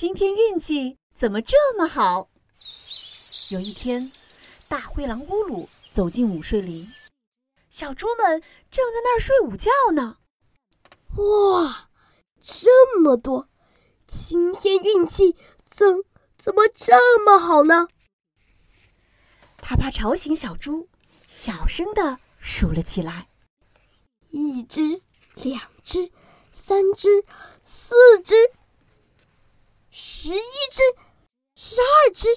今天运气怎么这么好？有一天，大灰狼乌鲁走进午睡林，小猪们正在那儿睡午觉呢。哇，这么多！今天运气怎怎么这么好呢？他怕吵醒小猪，小声的数了起来：一只，两只，三只，四只，十一只，十二只，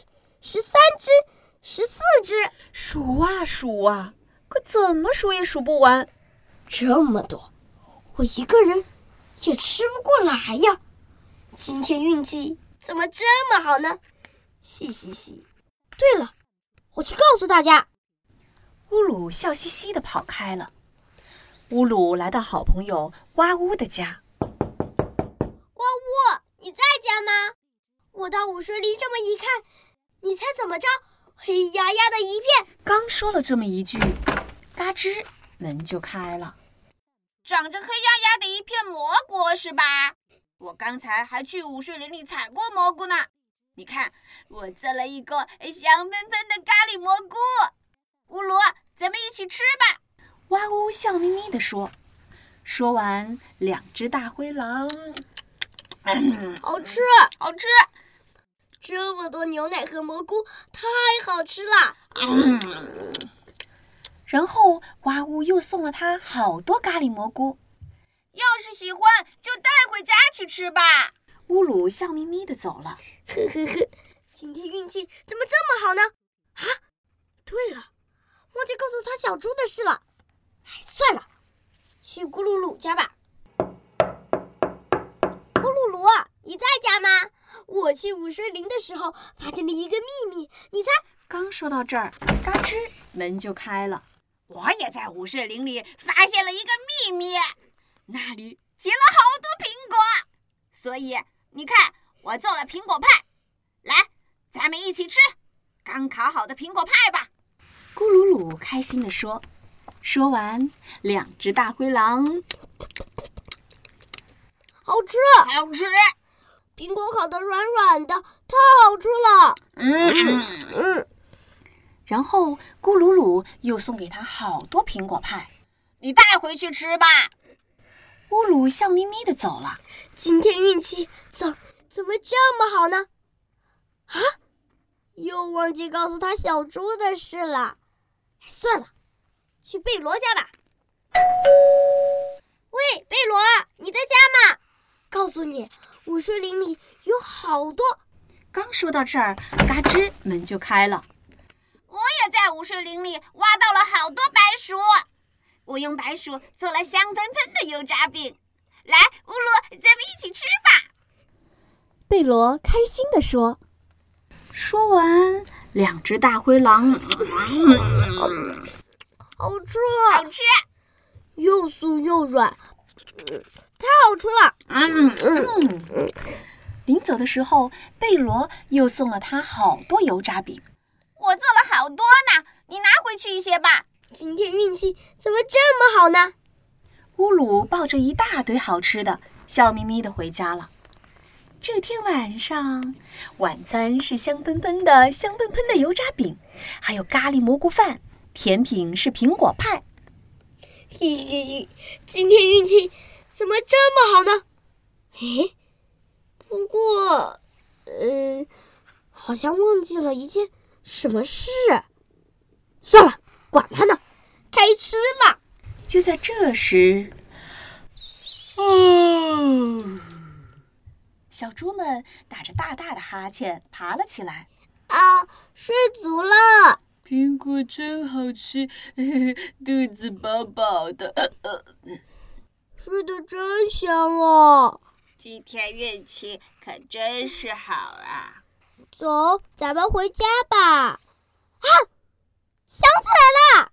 十三只，十四只。数啊数啊，可怎么数也数不完。这么多，我一个人也吃不过来呀！今天运气怎么这么好呢？嘻嘻嘻！对了。我去告诉大家，乌鲁笑嘻嘻地跑开了。乌鲁来到好朋友哇呜的家。你在家吗？我到午睡林这么一看，你猜怎么着？黑压压的一片。刚说了这么一句，嘎吱，门就开了。长着黑压压的一片蘑菇是吧？我刚才还去午睡林里采过蘑菇呢。你看，我做了一个香喷喷的咖喱蘑菇，乌鲁，咱们一起吃吧！哇呜笑眯眯地说。说完，两只大灰狼，好吃，好吃！这么多牛奶和蘑菇，太好吃了！然后，哇呜又送了他好多咖喱蘑菇。要是喜欢，就带回家去吃吧。乌鲁笑眯眯的走了。呵呵呵，今天运气怎么这么好呢？啊，对了，忘记告诉他小猪的事了。哎，算了，去咕噜噜家吧。露露，你在家吗？我去午睡林的时候发现了一个秘密，你猜？刚说到这儿，嘎吱，门就开了。我也在午睡林里发现了一个秘密，那里结了好多苹果，所以。你看，我做了苹果派，来，咱们一起吃刚烤好的苹果派吧。咕噜噜开心地说。说完，两只大灰狼，好吃，好吃，苹果烤的软软的，太好吃了。嗯嗯。然后，咕噜噜又送给他好多苹果派，你带回去吃吧。乌鲁笑眯眯的走了。今天运气怎怎么这么好呢？啊，又忘记告诉他小猪的事了。算了，去贝罗家吧。喂，贝罗，你在家吗？告诉你，午睡林里有好多。刚说到这儿，嘎吱，门就开了。我也在午睡林里挖到了好多白薯。我用白薯做了香喷喷的油炸饼，来，乌鲁，咱们一起吃吧。贝罗开心地说。说完，两只大灰狼，好吃，好吃，又酥又软，太好吃了。嗯嗯。临走的时候，贝罗又送了他好多油炸饼。我做了好多呢，你拿回去一些吧。今天运气怎么这么好呢？乌鲁抱着一大堆好吃的，笑眯眯的回家了。这天晚上，晚餐是香喷喷的、香喷喷的油炸饼，还有咖喱蘑菇饭，甜品是苹果派。嘿嘿嘿，今天运气怎么这么好呢？诶，不过，呃，好像忘记了一件什么事。算了。管他呢，开吃吧！就在这时，哦，小猪们打着大大的哈欠爬了起来。啊，睡足了。苹果真好吃，肚子饱饱的。睡得真香哦。今天运气可真是好啊！走，咱们回家吧。啊！想起来了。